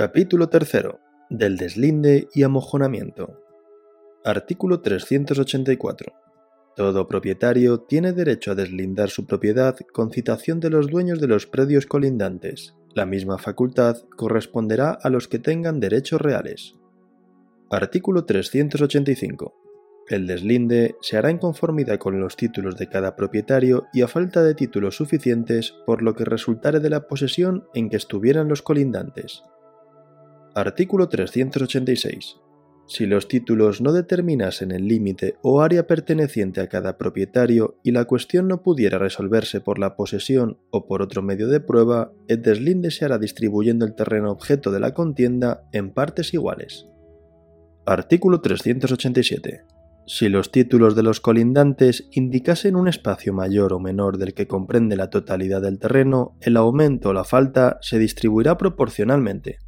Capítulo 3. Del deslinde y amojonamiento. Artículo 384. Todo propietario tiene derecho a deslindar su propiedad con citación de los dueños de los predios colindantes. La misma facultad corresponderá a los que tengan derechos reales. Artículo 385. El deslinde se hará en conformidad con los títulos de cada propietario y a falta de títulos suficientes por lo que resultare de la posesión en que estuvieran los colindantes. Artículo 386. Si los títulos no determinasen el límite o área perteneciente a cada propietario y la cuestión no pudiera resolverse por la posesión o por otro medio de prueba, el deslinde se hará distribuyendo el terreno objeto de la contienda en partes iguales. Artículo 387. Si los títulos de los colindantes indicasen un espacio mayor o menor del que comprende la totalidad del terreno, el aumento o la falta se distribuirá proporcionalmente.